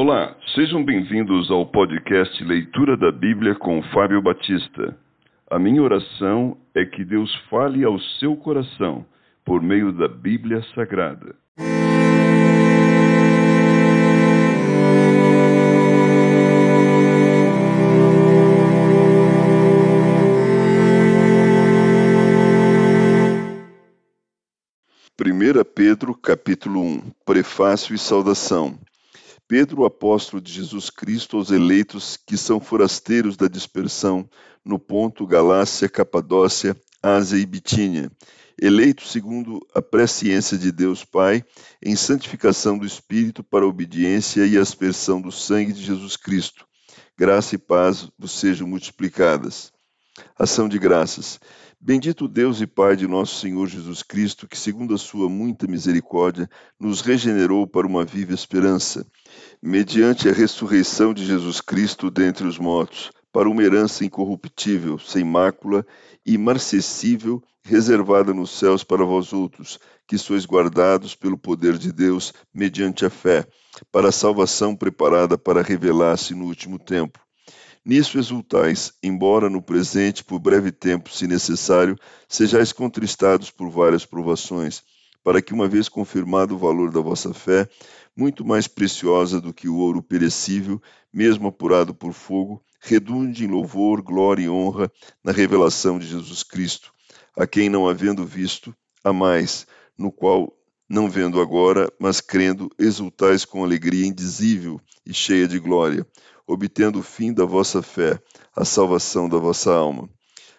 Olá, sejam bem-vindos ao podcast Leitura da Bíblia com Fábio Batista. A minha oração é que Deus fale ao seu coração por meio da Bíblia Sagrada. Primeira Pedro, capítulo 1, Prefácio e Saudação. Pedro, apóstolo de Jesus Cristo, aos eleitos que são forasteiros da dispersão no ponto Galácia, Capadócia, Ásia e Bitínia, eleitos segundo a presciência de Deus Pai, em santificação do Espírito para a obediência e aspersão do sangue de Jesus Cristo. Graça e paz vos sejam multiplicadas. Ação de graças. Bendito Deus e Pai de nosso Senhor Jesus Cristo, que, segundo a sua muita misericórdia, nos regenerou para uma viva esperança, mediante a ressurreição de Jesus Cristo dentre os mortos, para uma herança incorruptível, sem mácula, imarcessível, reservada nos céus para vós outros, que sois guardados pelo poder de Deus, mediante a fé, para a salvação preparada para revelar-se no último tempo. Nisso exultais, embora no presente, por breve tempo, se necessário, sejais contristados por várias provações, para que, uma vez confirmado o valor da vossa fé, muito mais preciosa do que o ouro perecível, mesmo apurado por fogo, redunde em louvor, glória e honra na revelação de Jesus Cristo, a quem, não havendo visto, a mais, no qual, não vendo agora, mas crendo, exultais com alegria indizível e cheia de glória obtendo o fim da vossa fé, a salvação da vossa alma.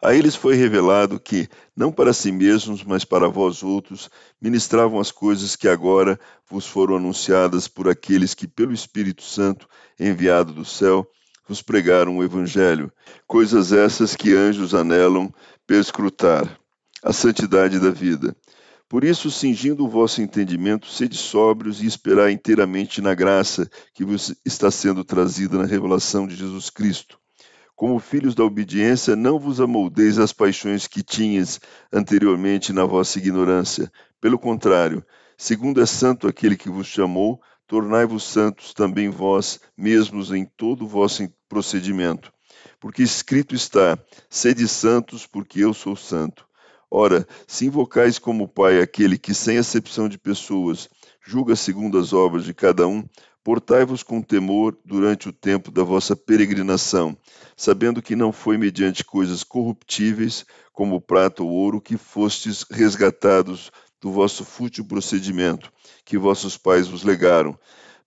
A eles foi revelado que, não para si mesmos, mas para vós outros, ministravam as coisas que agora vos foram anunciadas por aqueles que, pelo Espírito Santo, enviado do céu, vos pregaram o Evangelho, coisas essas que anjos anelam perscrutar, a santidade da vida. Por isso, cingindo o vosso entendimento, sede sóbrios e esperai inteiramente na graça que vos está sendo trazida na revelação de Jesus Cristo como filhos da obediência, não vos amoldeis às paixões que tinhas anteriormente na vossa ignorância. Pelo contrário, segundo é santo aquele que vos chamou, tornai-vos santos também vós mesmos em todo o vosso procedimento. Porque escrito está: sede santos, porque eu sou santo. Ora, se invocais como Pai aquele que, sem acepção de pessoas, julga segundo as obras de cada um, Portai-vos com temor durante o tempo da vossa peregrinação, sabendo que não foi mediante coisas corruptíveis, como prata ou ouro, que fostes resgatados do vosso fútil procedimento, que vossos pais vos legaram,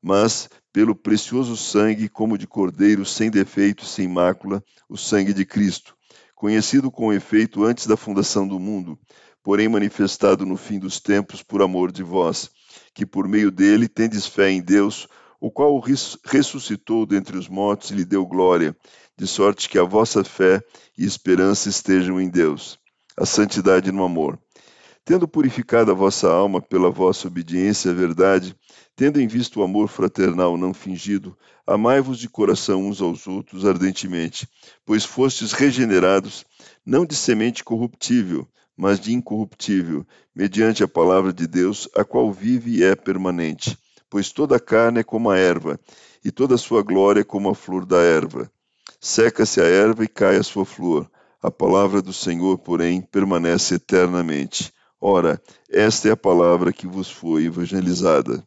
mas pelo precioso sangue, como de cordeiro sem defeito e sem mácula, o sangue de Cristo, conhecido com efeito antes da fundação do mundo, porém manifestado no fim dos tempos por amor de vós, que por meio dele tendes fé em Deus, o qual o ressuscitou dentre os mortos e lhe deu glória, de sorte que a vossa fé e esperança estejam em Deus. A santidade no amor. Tendo purificado a vossa alma pela vossa obediência à verdade, tendo em vista o amor fraternal não fingido, amai-vos de coração uns aos outros ardentemente, pois fostes regenerados, não de semente corruptível, mas de incorruptível, mediante a palavra de Deus, a qual vive e é permanente pois toda a carne é como a erva, e toda a sua glória é como a flor da erva. Seca-se a erva e cai a sua flor. A palavra do Senhor, porém, permanece eternamente. Ora, esta é a palavra que vos foi evangelizada.